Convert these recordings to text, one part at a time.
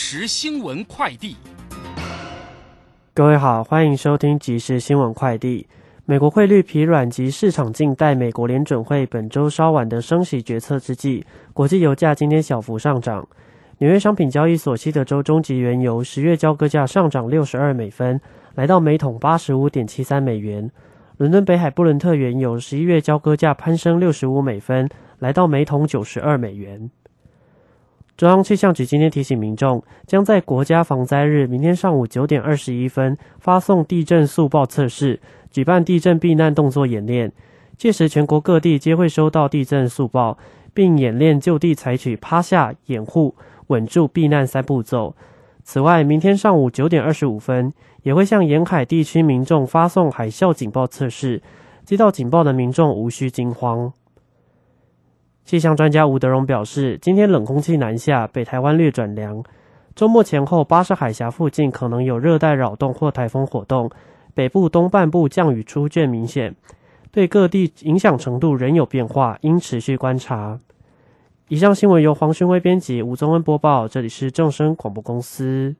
时新闻快递，各位好，欢迎收听即时新闻快递。美国汇率疲软及市场静待美国联准会本周稍晚的升息决策之际，国际油价今天小幅上涨。纽约商品交易所西德州中级原油十月交割价上涨六十二美分，来到每桶八十五点七三美元。伦敦北海布伦特原油十一月交割价攀升六十五美分，来到每桶九十二美元。中央气象局今天提醒民众，将在国家防灾日明天上午九点二十一分发送地震速报测试，举办地震避难动作演练。届时，全国各地皆会收到地震速报，并演练就地采取趴下、掩护、稳住、避难三步骤。此外，明天上午九点二十五分也会向沿海地区民众发送海啸警报测试，接到警报的民众无需惊慌。气象专家吴德荣表示，今天冷空气南下，北台湾略转凉。周末前后，巴士海峡附近可能有热带扰动或台风活动，北部东半部降雨出现明显，对各地影响程度仍有变化，应持续观察。以上新闻由黄勋威编辑，吴宗恩播报，这里是正声广播公司。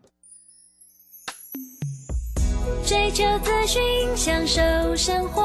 追求资讯，享受生活。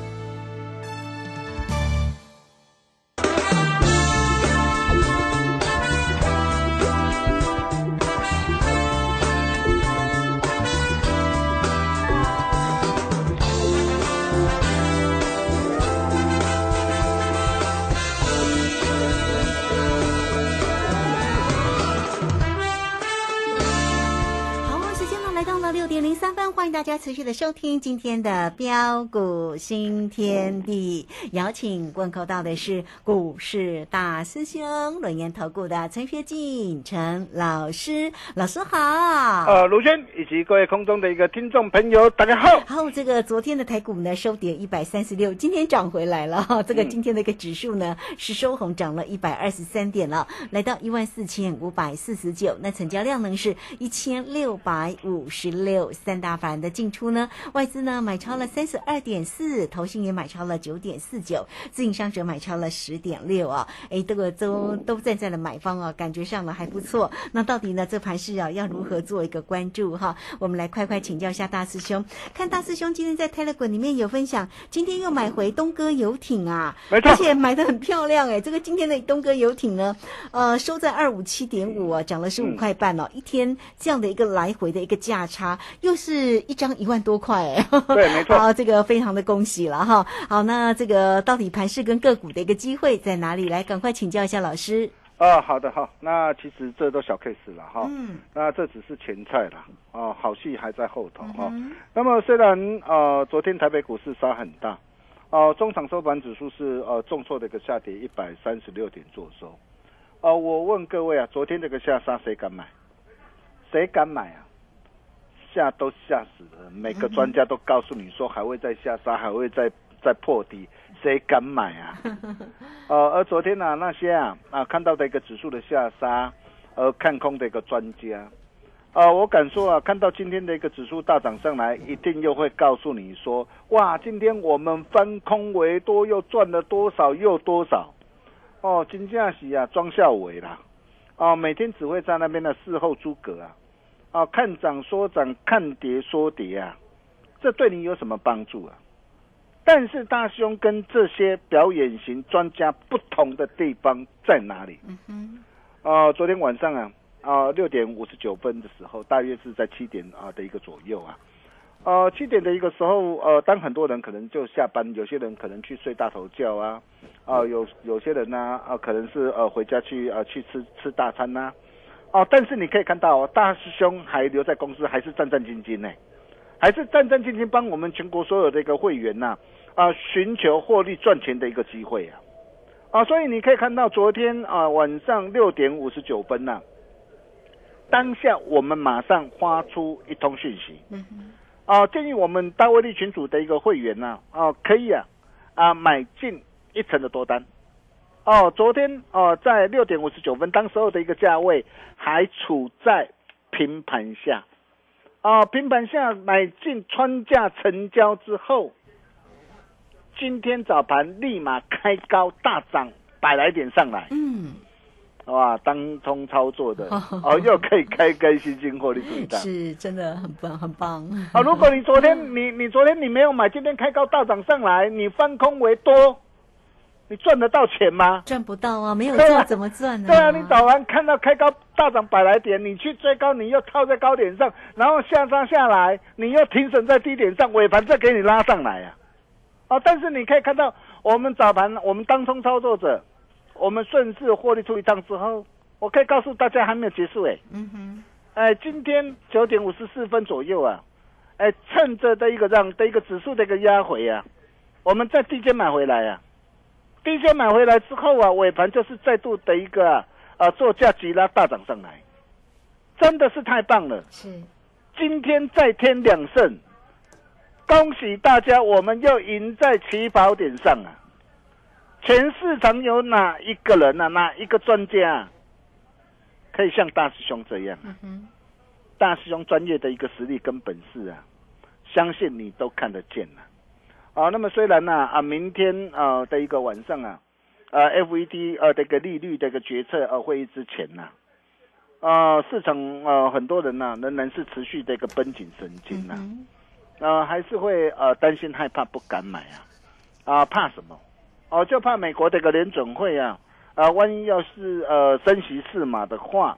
大家持续的收听今天的标股新天地。邀请问候到的是股市大师兄轮研投顾的陈学进陈老师，老师好。呃，卢轩以及各位空中的一个听众朋友，大家好。好，这个昨天的台股呢收跌一百三十六，今天涨回来了哈。这个今天的一个指数呢是收红，涨了一百二十三点了，来到一万四千五百四十九。那成交量呢是一千六百五十。六三大法人的进出呢？外资呢买超了三十二点四，投信也买超了九点四九，自营商者买超了十点六啊！哎，这个都都站在了买方啊，感觉上呢还不错。那到底呢这盘市啊要如何做一个关注哈？我们来快快请教一下大师兄，看大师兄今天在 Telegram 里面有分享，今天又买回东哥游艇啊，而且买的很漂亮哎！这个今天的东哥游艇呢，呃，收在二五七点五啊，涨了十五块半哦，一天这样的一个来回的一个价差。又是一张一万多块，哎，对，没错。好，这个非常的恭喜了哈。好，那这个到底盘市跟个股的一个机会在哪里？来，赶快请教一下老师。啊，好的，好。那其实这都小 case 了哈。嗯。那这只是前菜了啊，好戏还在后头哈。那么虽然呃，昨天台北股市杀很大，哦，中场收盘指数是呃重挫的一个下跌一百三十六点做收。哦，我问各位啊，昨天这个下杀谁敢买？谁敢买啊？吓都吓死了，每个专家都告诉你说还会再下杀，还会再再破底，谁敢买啊？呃，而昨天呢，那些啊啊看到的一个指数的下杀，而看空的一个专家，啊，我敢说啊，看到今天的一个指数大涨上来，一定又会告诉你说，哇，今天我们翻空为多，又赚了多少又多少？哦，金价是啊，庄孝伟啦。哦，每天只会在那边的事后诸葛啊，啊，看涨说涨，看跌说跌啊，这对你有什么帮助啊？但是大兄跟这些表演型专家不同的地方在哪里？嗯哼，啊，昨天晚上啊，啊，六点五十九分的时候，大约是在七点啊的一个左右啊。呃，七点的一个时候，呃，当很多人可能就下班，有些人可能去睡大头觉啊，啊，有有些人呢，啊，可能是呃回家去呃去吃吃大餐呐，哦，但是你可以看到，大师兄还留在公司，还是战战兢兢呢，还是战战兢兢帮我们全国所有的一个会员呐，啊，寻求获利赚钱的一个机会啊，啊，所以你可以看到昨天啊晚上六点五十九分呐，当下我们马上发出一通讯息。嗯啊，建议我们大威力群组的一个会员呢，啊，可以啊，啊，买进一层的多单。哦，昨天哦，在六点五十九分，当时候的一个价位还处在平盘下。哦，平盘下买进穿价成交之后，今天早盘立马开高大涨百来点上来。嗯。哇，当冲操作的 哦，又可以开开心心获利出单，是真的很棒，很棒啊！如果你昨天你你昨天你没有买，今天开高大涨上来，你翻空为多，你赚得到钱吗？赚不到啊，没有赚怎么赚呢？对啊，你早盘看到开高大涨百来点，你去追高，你又套在高点上，然后下杀下来，你又停损在低点上，尾盘再给你拉上来啊！哦，但是你可以看到，我们早盘我们当冲操作者。我们顺势获利出一趟之后，我可以告诉大家还没有结束哎。嗯哼。哎，今天九点五十四分左右啊，哎，趁着的一个让的一个指数的一个压回啊，我们在低阶买回来啊，低阶买回来之后啊，尾盘就是再度的一个啊做价急拉大涨上来，真的是太棒了。是。今天再添两胜，恭喜大家，我们又赢在起跑点上啊。全市场有哪一个人啊？哪一个专家可以像大师兄这样？大师兄专业的一个实力跟本事啊，相信你都看得见了。啊，那么虽然呢啊，明天啊的一个晚上啊，呃，FED 呃这个利率的一个决策呃会议之前呢，啊，市场呃很多人呢仍然是持续的一个绷紧神经呐，啊，还是会呃担心害怕不敢买啊，啊，怕什么？哦，就怕美国这个联准会啊，啊，万一要是呃升息四码的话，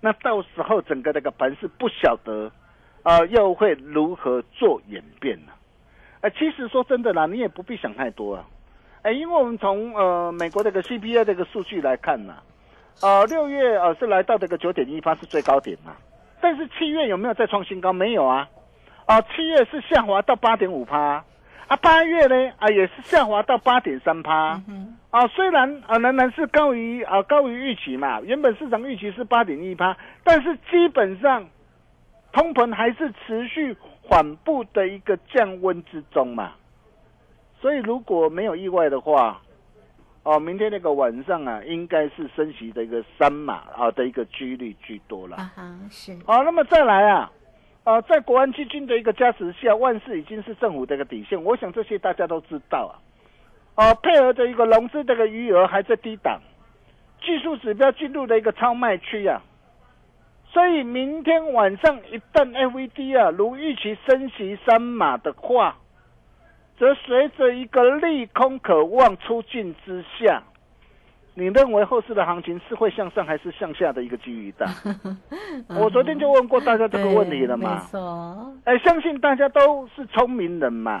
那到时候整个这个盘是不晓得啊，又会如何做演变呢？哎，其实说真的啦，你也不必想太多啊，哎，因为我们从呃美国这个 CPI 这个数据来看呢，啊，六月呃是来到这个九点一八是最高点嘛，但是七月有没有再创新高？没有啊，啊，七月是下滑到八点五趴。啊，八月呢啊也是下滑到八点三趴，啊虽然啊仍然是高于啊高于预期嘛，原本市场预期是八点一趴，但是基本上通膨还是持续缓步的一个降温之中嘛，所以如果没有意外的话，哦明天那个晚上啊应该是升息的一个三码啊的一个几率居多了，啊哈是，好那么再来啊。啊，在国安基金的一个加持下，万事已经是政府的一个底线。我想这些大家都知道啊。啊，配合的一个融资这个余额还在低档，技术指标进入的一个超卖区啊。所以明天晚上一旦 FVD 啊如预期升息三码的话，则随着一个利空渴望出尽之下。你认为后市的行情是会向上还是向下的一个机遇大？我昨天就问过大家这个问题了嘛。哎，相信大家都是聪明人嘛。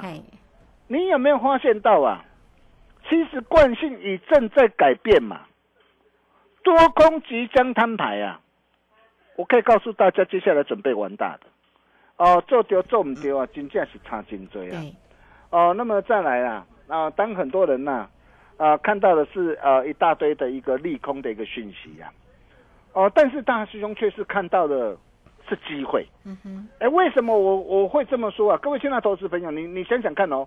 你有没有发现到啊？其实惯性已正在改变嘛。多空即将摊牌啊！我可以告诉大家，接下来准备完大的。哦，做丢做唔丢啊，真正是差真多啊。哦，那么再来啊啊，当很多人呐。啊，看到的是呃一大堆的一个利空的一个讯息呀，哦，但是大师兄却是看到的是机会。嗯哼，哎，为什么我我会这么说啊？各位亲爱的投资朋友，你你想想看哦，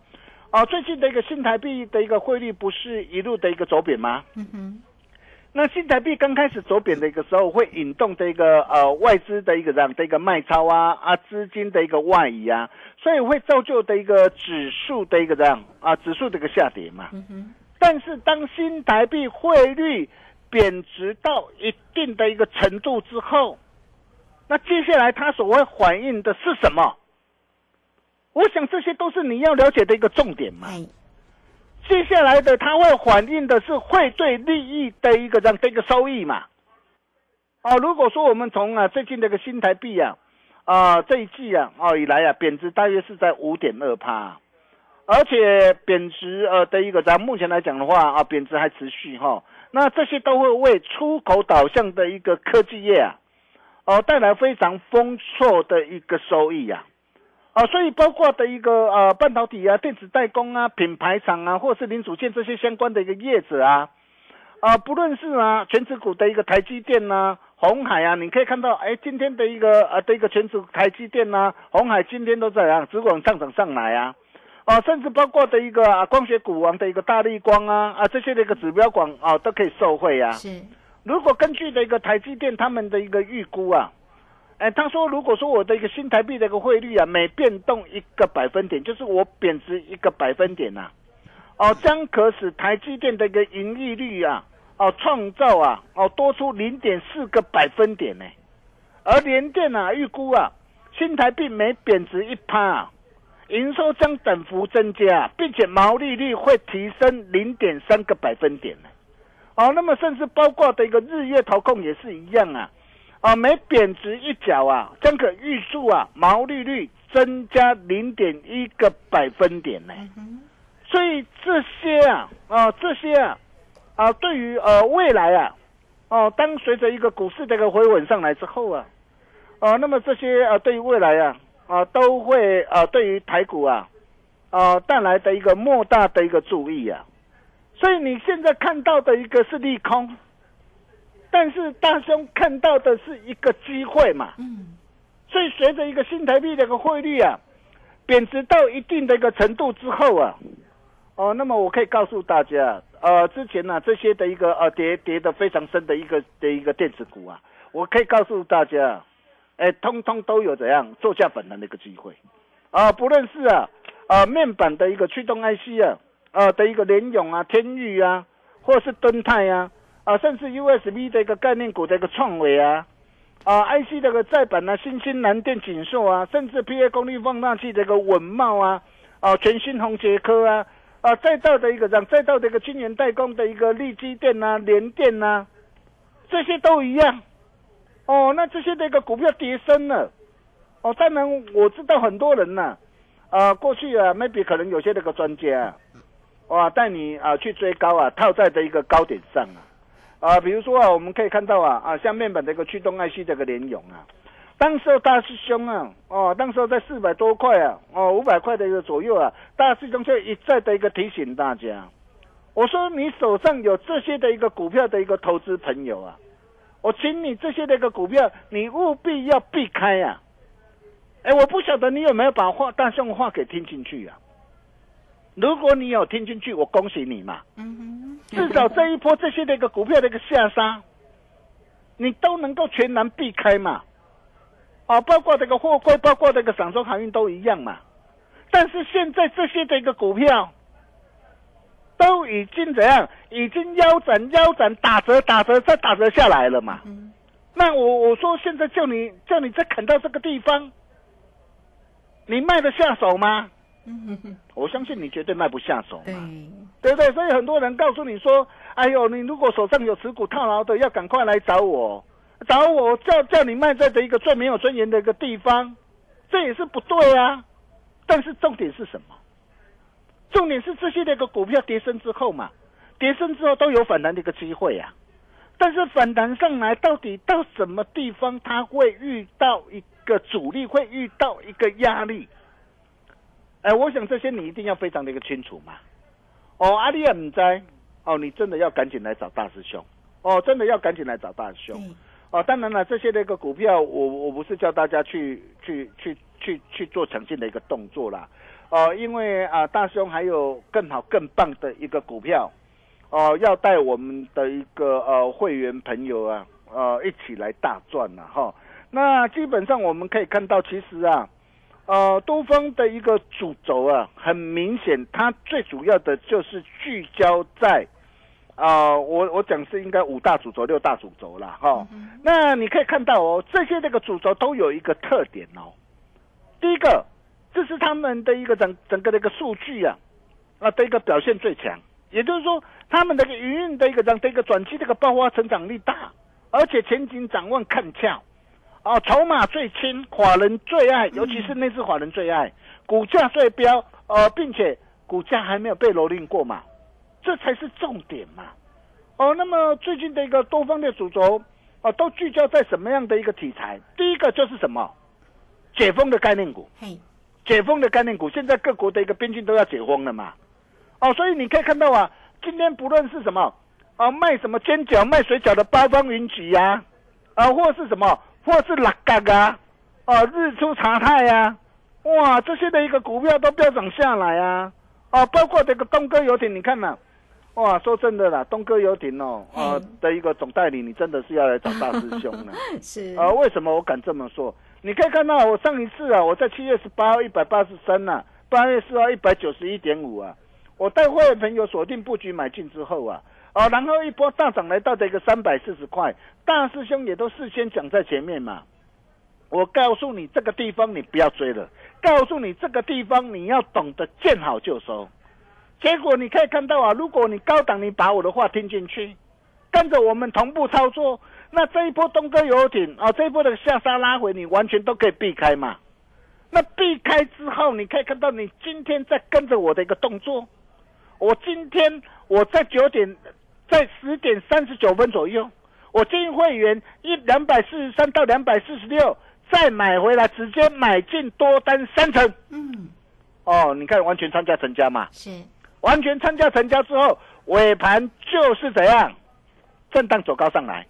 啊，最近的一个新台币的一个汇率不是一路的一个走贬吗？嗯哼，那新台币刚开始走贬的一个时候，会引动这个呃外资的一个这样的一个卖超啊啊资金的一个外移啊，所以会造就的一个指数的一个这样啊指数的一个下跌嘛。但是当新台币汇率贬值到一定的一个程度之后，那接下来它所会反映的是什么？我想这些都是你要了解的一个重点嘛。接下来的它会反映的是汇兑利益的一个这样的一个收益嘛。哦，如果说我们从啊最近这个新台币啊，啊这一季啊哦以来啊贬值大约是在五点二趴，而且贬值呃的一个咱目前来讲的话啊贬值还持续哈，那这些都会为出口导向的一个科技业啊，哦带来非常丰硕的一个收益呀，啊所以包括的一个呃半导体啊电子代工啊品牌厂啊或是零组件这些相关的一个业者啊，啊不论是啊全指股的一个台积电呐。红海啊，你可以看到，哎，今天的一个呃的一个全指台积电呐，红海今天都在啊，只管上涨上来啊，啊，甚至包括的一个啊光学股王的一个大力光啊啊这些的一个指标股啊都可以受惠啊。是，如果根据的一个台积电他们的一个预估啊，哎，他说如果说我的一个新台币的一个汇率啊每变动一个百分点，就是我贬值一个百分点呐，哦，将可使台积电的一个盈利率啊。哦，创造啊，哦，多出零点四个百分点呢，而联电啊，预估啊，新台币每贬值一趴，营收将等幅增加，并且毛利率会提升零点三个百分点呢。哦，那么甚至包括的一个日月投控也是一样啊，啊，每贬值一角啊，将可预祝啊，毛利率增加零点一个百分点呢。所以这些啊，啊，这些啊。啊，对于呃未来啊，哦，当随着一个股市的一个回稳上来之后啊，啊，那么这些啊，对于未来啊，啊，都会啊，对于台股啊，啊，带来的一个莫大的一个注意啊。所以你现在看到的一个是利空，但是大兄看到的是一个机会嘛。嗯。所以随着一个新台币的一个汇率啊，贬值到一定的一个程度之后啊，哦，那么我可以告诉大家。呃，之前呢，这些的一个呃跌跌的非常深的一个的一个电子股啊，我可以告诉大家，哎，通通都有怎样做价反弹的一个机会，啊，不论是啊啊面板的一个驱动 IC 啊，啊的一个联咏啊、天域啊，或是敦泰啊，啊，甚至 USB 的一个概念股的一个创维啊，啊 IC 这个再版啊，新兴南电锦硕啊，甚至 PA 功率放大器的一个稳茂啊，啊，全新鸿杰科啊。啊，再到的一个让，再到的一个晶圆代工的一个立基电呐、联电呐，这些都一样。哦，那这些的一个股票跌升了。哦，当然我知道很多人呐，啊，过去啊，maybe 可能有些那个专家，啊哇，带你啊去追高啊，套在的一个高点上啊，啊，比如说啊，我们可以看到啊，啊，像面板的一个驱动 IC 这个联咏啊。当时大师兄啊，哦，当时在四百多块啊，哦，五百块的一个左右啊，大师兄就一再的一个提醒大家，我说你手上有这些的一个股票的一个投资朋友啊，我请你这些的一个股票，你务必要避开呀。哎，我不晓得你有没有把话大兄话给听进去啊？如果你有听进去，我恭喜你嘛。嗯哼。至少这一波这些的一个股票的一个下杀，你都能够全然避开嘛。啊，包括这个货柜，包括这个散装航运都一样嘛。但是现在这些的一个股票都已经怎样？已经腰斩、腰斩、打折、打折再打折下来了嘛。那我我说现在叫你叫你再砍到这个地方，你卖得下手吗？我相信你绝对卖不下手嘛。对不对？所以很多人告诉你说：“哎呦，你如果手上有持股套牢的，要赶快来找我。”找我叫叫你卖在的一个最没有尊严的一个地方，这也是不对啊。但是重点是什么？重点是这些那个股票跌升之后嘛，跌升之后都有反弹的一个机会啊。但是反弹上来到底到什么地方，它会遇到一个阻力，会遇到一个压力。哎，我想这些你一定要非常的一个清楚嘛。哦，阿里也唔在，哦，你真的要赶紧来找大师兄。哦，真的要赶紧来找大师兄。哦，当然了，这些那个股票，我我不是叫大家去去去去去做诚信的一个动作啦，哦，因为啊，大兄还有更好更棒的一个股票，哦，要带我们的一个呃会员朋友啊，呃，一起来大赚了哈。那基本上我们可以看到，其实啊，呃，东方的一个主轴啊，很明显，它最主要的就是聚焦在啊，我我讲是应该五大主轴、六大主轴啦，哈。那你可以看到哦，这些这个主轴都有一个特点哦。第一个，这是他们的一个整整个的一个数据啊，啊的一个表现最强，也就是说，他们的一个营运的一个这样的一个短期这个爆发成长力大，而且前景展望看俏，啊，筹码最轻，法人最爱，尤其是那支华人最爱，股价最标，呃，并且股价还没有被蹂躏过嘛。这才是重点嘛，哦，那么最近的一个多方的主轴，哦，都聚焦在什么样的一个题材？第一个就是什么？解封的概念股，嘿，解封的概念股，现在各国的一个边境都要解封了嘛，哦，所以你可以看到啊，今天不论是什么，啊，卖什么煎饺、卖水饺的八方云集呀，啊，或是什么，或是拉嘎嘎，啊，日出茶太呀，哇，这些的一个股票都飙涨下来啊，哦，包括这个东哥游艇，你看呐。哇，说真的啦，东哥游艇哦，啊的一个总代理，你真的是要来找大师兄了。是啊，为什么我敢这么说？你可以看到我上一次啊，我在七月十八号一百八十三呐，八月四号一百九十一点五啊，我带会员朋友锁定布局买进之后啊，哦，然后一波大涨来到这个三百四十块，大师兄也都事先讲在前面嘛。我告诉你这个地方你不要追了，告诉你这个地方你要懂得见好就收。结果你可以看到啊，如果你高档，你把我的话听进去，跟着我们同步操作，那这一波东哥游艇啊，这一波的下杀拉回，你完全都可以避开嘛。那避开之后，你可以看到你今天在跟着我的一个动作。我今天我在九点，在十点三十九分左右，我进会员一两百四十三到两百四十六，再买回来，直接买进多单三成。嗯，哦，你看完全参加成交嘛？是。完全参加成交之后，尾盘就是怎样，震荡走高上来，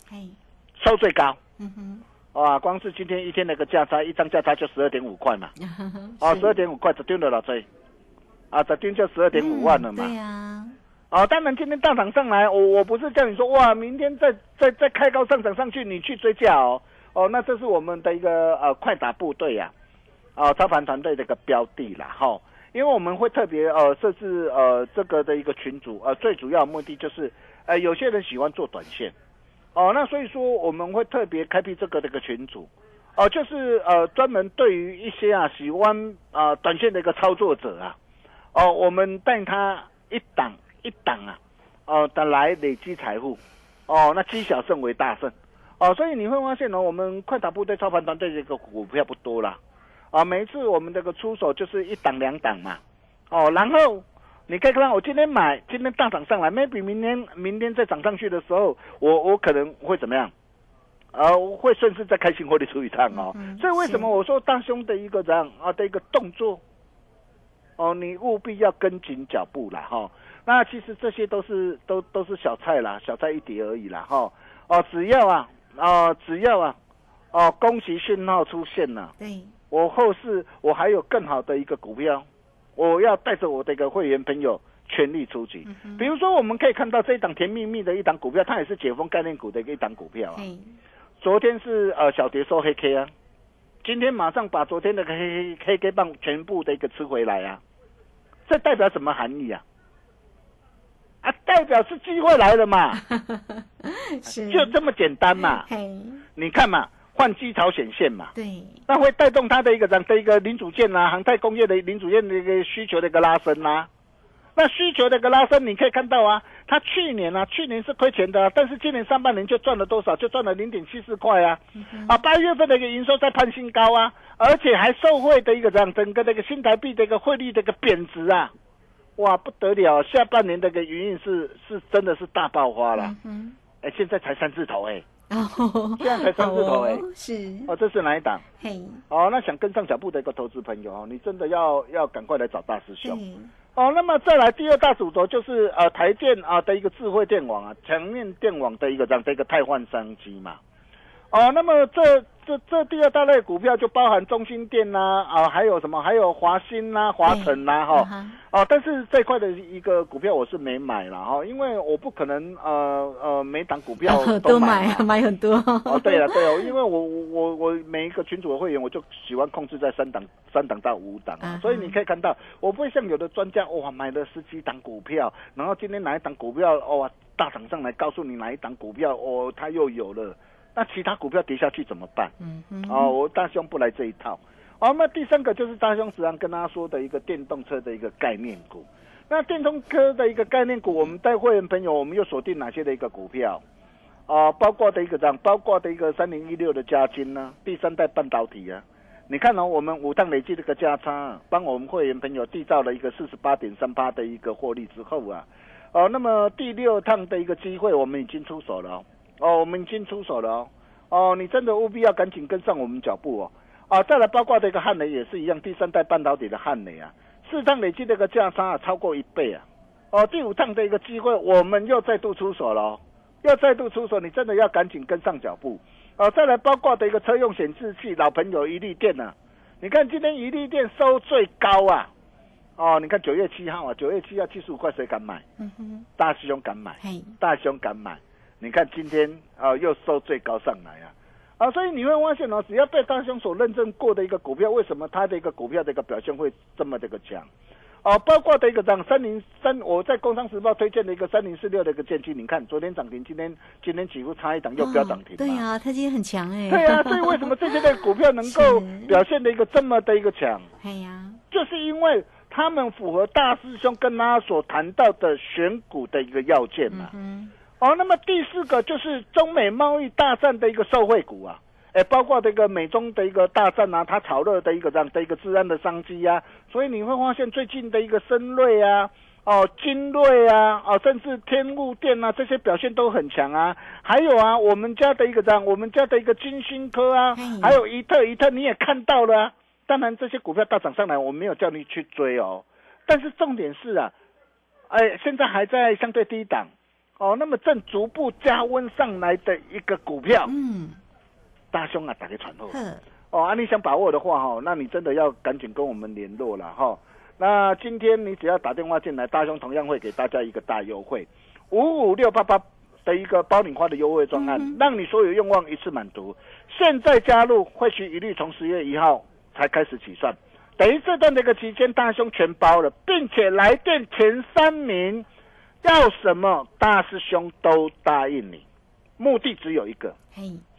收最高。嗯哼，哇，光是今天一天那个价差，一张价差就十二点五块嘛。哦，十二点五块只丢了老崔，啊，这丢就十二点五万了嘛。对呀。哦，当然今天大涨上来，我我不是叫你说哇，明天再再再开高上涨上去，你去追价哦。哦，那这是我们的一个呃快打部队呀，啊，操盘团队的一个标的啦，哈。因为我们会特别呃设置呃这个的一个群组呃最主要目的就是呃有些人喜欢做短线，哦那所以说我们会特别开辟这个的一个群组，哦就是呃专门对于一些啊喜欢啊短线的一个操作者啊，哦我们带他一档一档啊，哦的来累积财富，哦那积小胜为大胜，哦所以你会发现呢我们快打部队操盘团队这个股票不多了。啊，每一次我们这个出手就是一档两档嘛，哦，然后你可以看，我今天买，今天大涨上来，maybe 明天明天再涨上去的时候，我我可能会怎么样？呃，会顺势再开新获利出一趟哦。所以为什么我说大兄的一个这样啊的一个动作，哦，你务必要跟紧脚步了哈。那其实这些都是都都是小菜啦，小菜一碟而已啦哈。哦，只要啊啊，只要啊，哦，恭喜讯号出现了。对。我后市我还有更好的一个股票，我要带着我的一个会员朋友全力出击。比如说，我们可以看到这一档甜蜜蜜的一档股票，它也是解封概念股的一档股票啊。昨天是呃小蝶收黑 K 啊，今天马上把昨天的黑黑黑 K 棒全部的一个吃回来啊，这代表什么含义啊？啊，代表是机会来了嘛，是就这么简单嘛。你看嘛。换机槽显现嘛，对，那会带动它的一个这样的一个零组件啊，航太工业的零组件的一个需求的一个拉升呐。那需求的一个拉升，你可以看到啊，它去年啊，去年是亏钱的，但是今年上半年就赚了多少？就赚了零点七四块啊。啊，八月份的一个营收在攀新高啊，而且还受惠的一个这样整个的一个新台币的一个汇率的一个贬值啊，哇，不得了！下半年的一个营运是是真的是大爆发了。嗯，哎，现在才三字头哎。哦，现在才三字头哎，是哦，这是哪一档？嘿，哦，那想跟上脚步的一个投资朋友哦，你真的要要赶快来找大师兄。哦，那么再来第二大主轴就是呃台电啊的一个智慧电网啊，墙面电网的一个这样的一个汰换商机嘛。哦，那么这。这这第二大类股票就包含中心店呐，啊，还有什么？还有华兴呐、华晨呐，哈，哦，但是这块的一个股票我是没买了哈，因为我不可能呃呃每档股票 都买，买很多。哦，对了对哦，因为我我我我每一个群组的会员，我就喜欢控制在三档三档到五档，所以你可以看到，我不会像有的专家哇买了十几档股票，然后今天哪一档股票哦大涨上来，告诉你哪一档股票哦，它又有了，那其他股票跌下去怎么办？嗯嗯，哦，我大兄不来这一套。好，那第三个就是大兄时常跟大家说的一个电动车的一个概念股。那电动车的一个概念股，我们带会员朋友，我们又锁定哪些的一个股票？啊，包括的一个这样，包括的一个三零一六的加金呢，第三代半导体啊。你看哦，我们五趟累计这个价差，帮我们会员朋友缔造了一个四十八点三八的一个获利之后啊，哦，那么第六趟的一个机会，我们已经出手了哦，我们已经出手了哦，哦，你真的务必要赶紧跟上我们脚步哦，啊，再来包括这个汉雷也是一样，第三代半导体的汉雷啊，四趟累计这个价差啊超过一倍啊，哦，第五趟的一个机会，我们又再度出手了，哦又再度出手，你真的要赶紧跟上脚步。哦，再来包括的一个车用显示器，老朋友一利电呢？你看今天一利电收最高啊！哦，你看九月七号啊，九月七号七十五块，谁敢买？嗯哼，大师兄敢买，大兄敢买。你看今天啊，又收最高上来啊！啊，所以你会发现哦，只要被大兄所认证过的一个股票，为什么它的一个股票的一个表现会这么的一个强？哦，包括的一个涨三零三，我在《工商时报》推荐的一个三零四六的一个建机，你看昨天涨停，今天今天几乎差一档又不要涨停。对呀，它今天很强哎。对呀，所以为什么这些的股票能够 表现的一个这么的一个强？哎呀，就是因为他们符合大师兄跟他所谈到的选股的一个要件嘛。嗯。哦，那么第四个就是中美贸易大战的一个受惠股啊。哎，包括这个美中的一个大战啊，它炒热的一个这样的一个治安的商机啊，所以你会发现最近的一个深瑞啊，哦，金锐啊，哦，甚至天物电啊，这些表现都很强啊。还有啊，我们家的一个这样，我们家的一个金星科啊，还有一特一特，你也看到了。当然，这些股票大涨上来，我没有叫你去追哦。但是重点是啊，哎，现在还在相对低档哦，那么正逐步加温上来的一个股票，嗯。大兄啊，打开传后哦，啊，你想把握的话哈，那你真的要赶紧跟我们联络了哈。那今天你只要打电话进来，大兄同样会给大家一个大优惠，五五六八八的一个包领花的优惠专案，让你所有愿望一次满足。现在加入会期一律从十月一号才开始起算，等于这段的一个期间，大兄全包了，并且来电前三名要什么，大师兄都答应你，目的只有一个。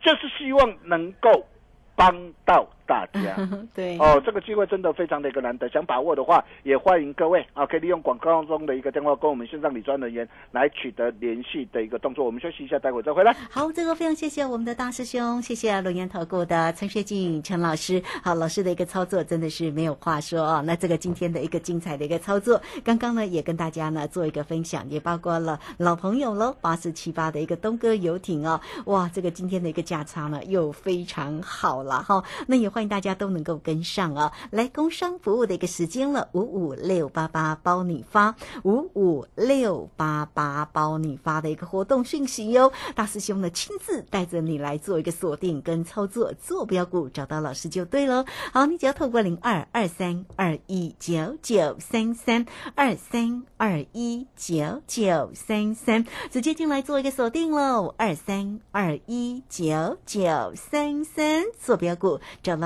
就是希望能够帮到。大家 对哦，这个机会真的非常的一个难得，想把握的话，也欢迎各位啊，可以利用广告中的一个电话跟我们线上理专人员来取得联系的一个动作。我们休息一下，待会再回来。好，这个非常谢谢我们的大师兄，谢谢龙岩投顾的陈学静陈老师。好，老师的一个操作真的是没有话说哦。那这个今天的一个精彩的一个操作，刚刚呢也跟大家呢做一个分享，也包括了老朋友喽，八四七八的一个东哥游艇哦，哇，这个今天的一个价差呢又非常好了哈。那也。欢迎大家都能够跟上啊！来工商服务的一个时间了，五五六八八包你发，五五六八八包你发的一个活动讯息哟。大师兄呢亲自带着你来做一个锁定跟操作，做标股找到老师就对了。好，你只要透过零二二三二一九九三三二三二一九九三三直接进来做一个锁定喽，二三二一九九三三做标股找到。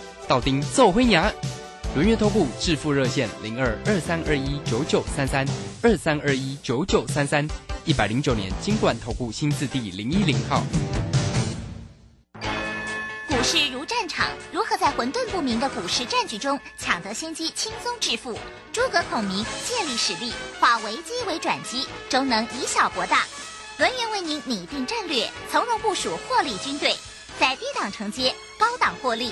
道丁奏灰牙，轮月头部致富热线零二二三二一九九三三二三二一九九三三一百零九年金管投顾新字第零一零号。股市如战场，如何在混沌不明的股市战局中抢得先机，轻松致富？诸葛孔明借力使力，化危机为转机，终能以小博大。轮源为您拟定战略，从容部署获利军队。在低档承接，高档获利，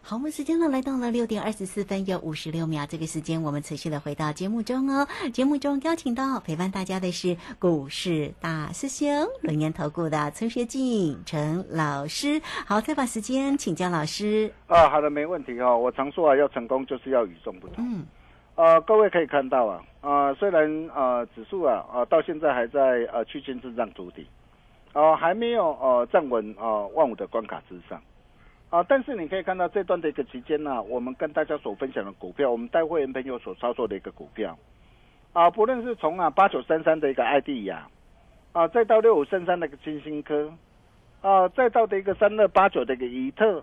好，我们时间呢来到了六点二十四分又五十六秒，这个时间我们持续的回到节目中哦。节目中邀请到陪伴大家的是股市大师兄轮源投顾的陈学进陈老师。好，再把时间请教老师。啊，好的，没问题哦。我常说啊，要成功就是要与众不同。嗯。呃，各位可以看到啊，啊，虽然呃指数啊啊到现在还在呃区间震荡筑底。哦，还没有呃站稳啊万五的关卡之上，啊，但是你可以看到这段的一个期间呢，我们跟大家所分享的股票，我们带会员朋友所操作的一个股票，啊，不论是从啊八九三三的一个爱迪亚，啊，再到六五三三的一个金星科，啊，再到的一个三二八九的一个怡特，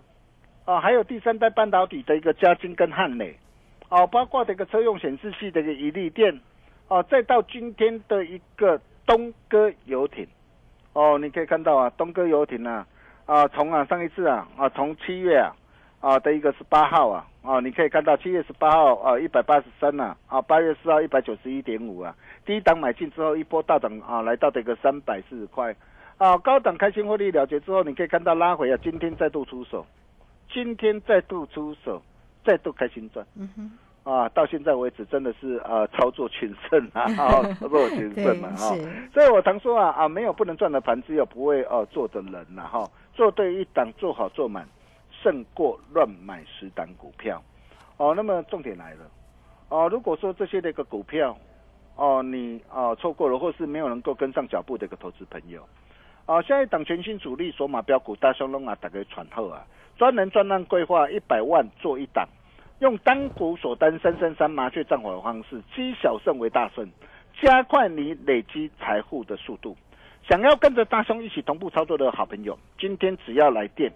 啊，还有第三代半导体的一个嘉金跟汉磊，啊，包括这个车用显示器的一个一利电，啊，再到今天的一个东哥游艇。哦，你可以看到啊，东哥游艇啊，啊，从啊上一次啊，啊，从七月啊，啊的一个十八号啊，啊，你可以看到七月十八号啊，一百八十三呐，啊，八月四号一百九十一点五啊，低档买进之后一波大涨啊，来到这个三百四十块，啊，高档开心获利了结之后，你可以看到拉回啊，今天再度出手，今天再度出手，再度开心赚。嗯哼。啊，到现在为止真的是呃操作全胜啊，操作全胜 嘛哈，所以我常说啊啊没有不能赚的盘，只有不会呃做的人呐哈，做对一档做好做满，胜过乱买十档股票哦。那么重点来了哦，如果说这些的一个股票哦你啊错过了，或是没有能够跟上脚步的一个投资朋友啊，下一档全新主力索马标股大双龙啊，打个传后啊，专人专案规划一百万做一档。用单股锁单三三三麻雀战法的方式，积小胜为大胜，加快你累积财富的速度。想要跟着大兄一起同步操作的好朋友，今天只要来电，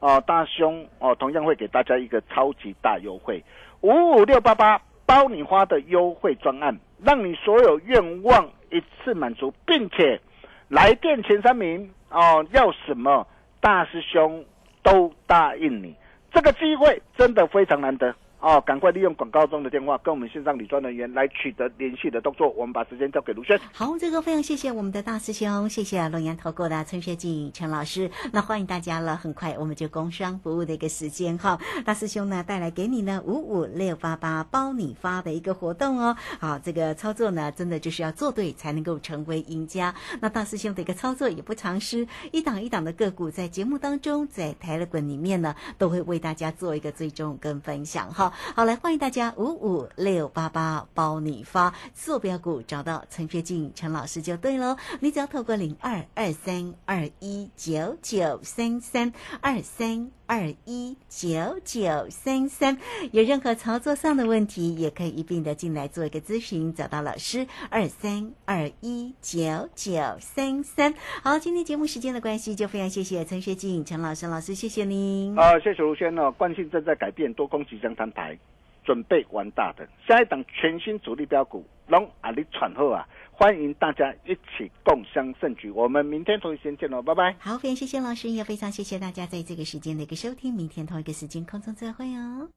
哦，大兄哦，同样会给大家一个超级大优惠，五五六八八包你花的优惠专案，让你所有愿望一次满足，并且来电前三名哦，要什么大师兄都答应你，这个机会真的非常难得。哦，赶快利用广告中的电话跟我们线上理专人员来取得联系的动作。我们把时间交给卢轩。好，这个非常谢谢我们的大师兄，谢谢龙岩投顾的陈学静陈老师。那欢迎大家了，很快我们就工商服务的一个时间哈。大师兄呢带来给你呢五五六八八包你发的一个活动哦。好，这个操作呢真的就是要做对才能够成为赢家。那大师兄的一个操作也不藏私，一档一档的个股在节目当中，在台乐滚里面呢都会为大家做一个追踪跟分享哈。好，来欢迎大家五五六八八包你发坐标股，找到陈学静陈老师就对喽。你只要透过零二二三二一九九三三二三二一九九三三，有任何操作上的问题，也可以一并的进来做一个咨询，找到老师二三二一九九三三。好，今天节目时间的关系，就非常谢谢陈学静陈老师老师，谢谢您。啊，谢谢卢轩哦，惯性正在改变，多空即将摊牌。准备玩大的，下一档全新主力标股，龙阿里喘后啊！欢迎大家一起共襄盛举。我们明天同一时间见喽，拜拜。好，非常谢谢老师，也非常谢谢大家在这个时间的一个收听。明天同一个时间空中再会哦。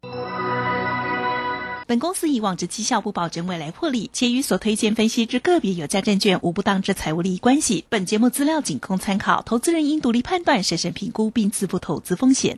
本公司以往之绩效不保证未来获利，且与所推荐分析之个别有价证券无不当之财务利益关系。本节目资料仅供参考，投资人应独立判断、审慎评估并自负投资风险。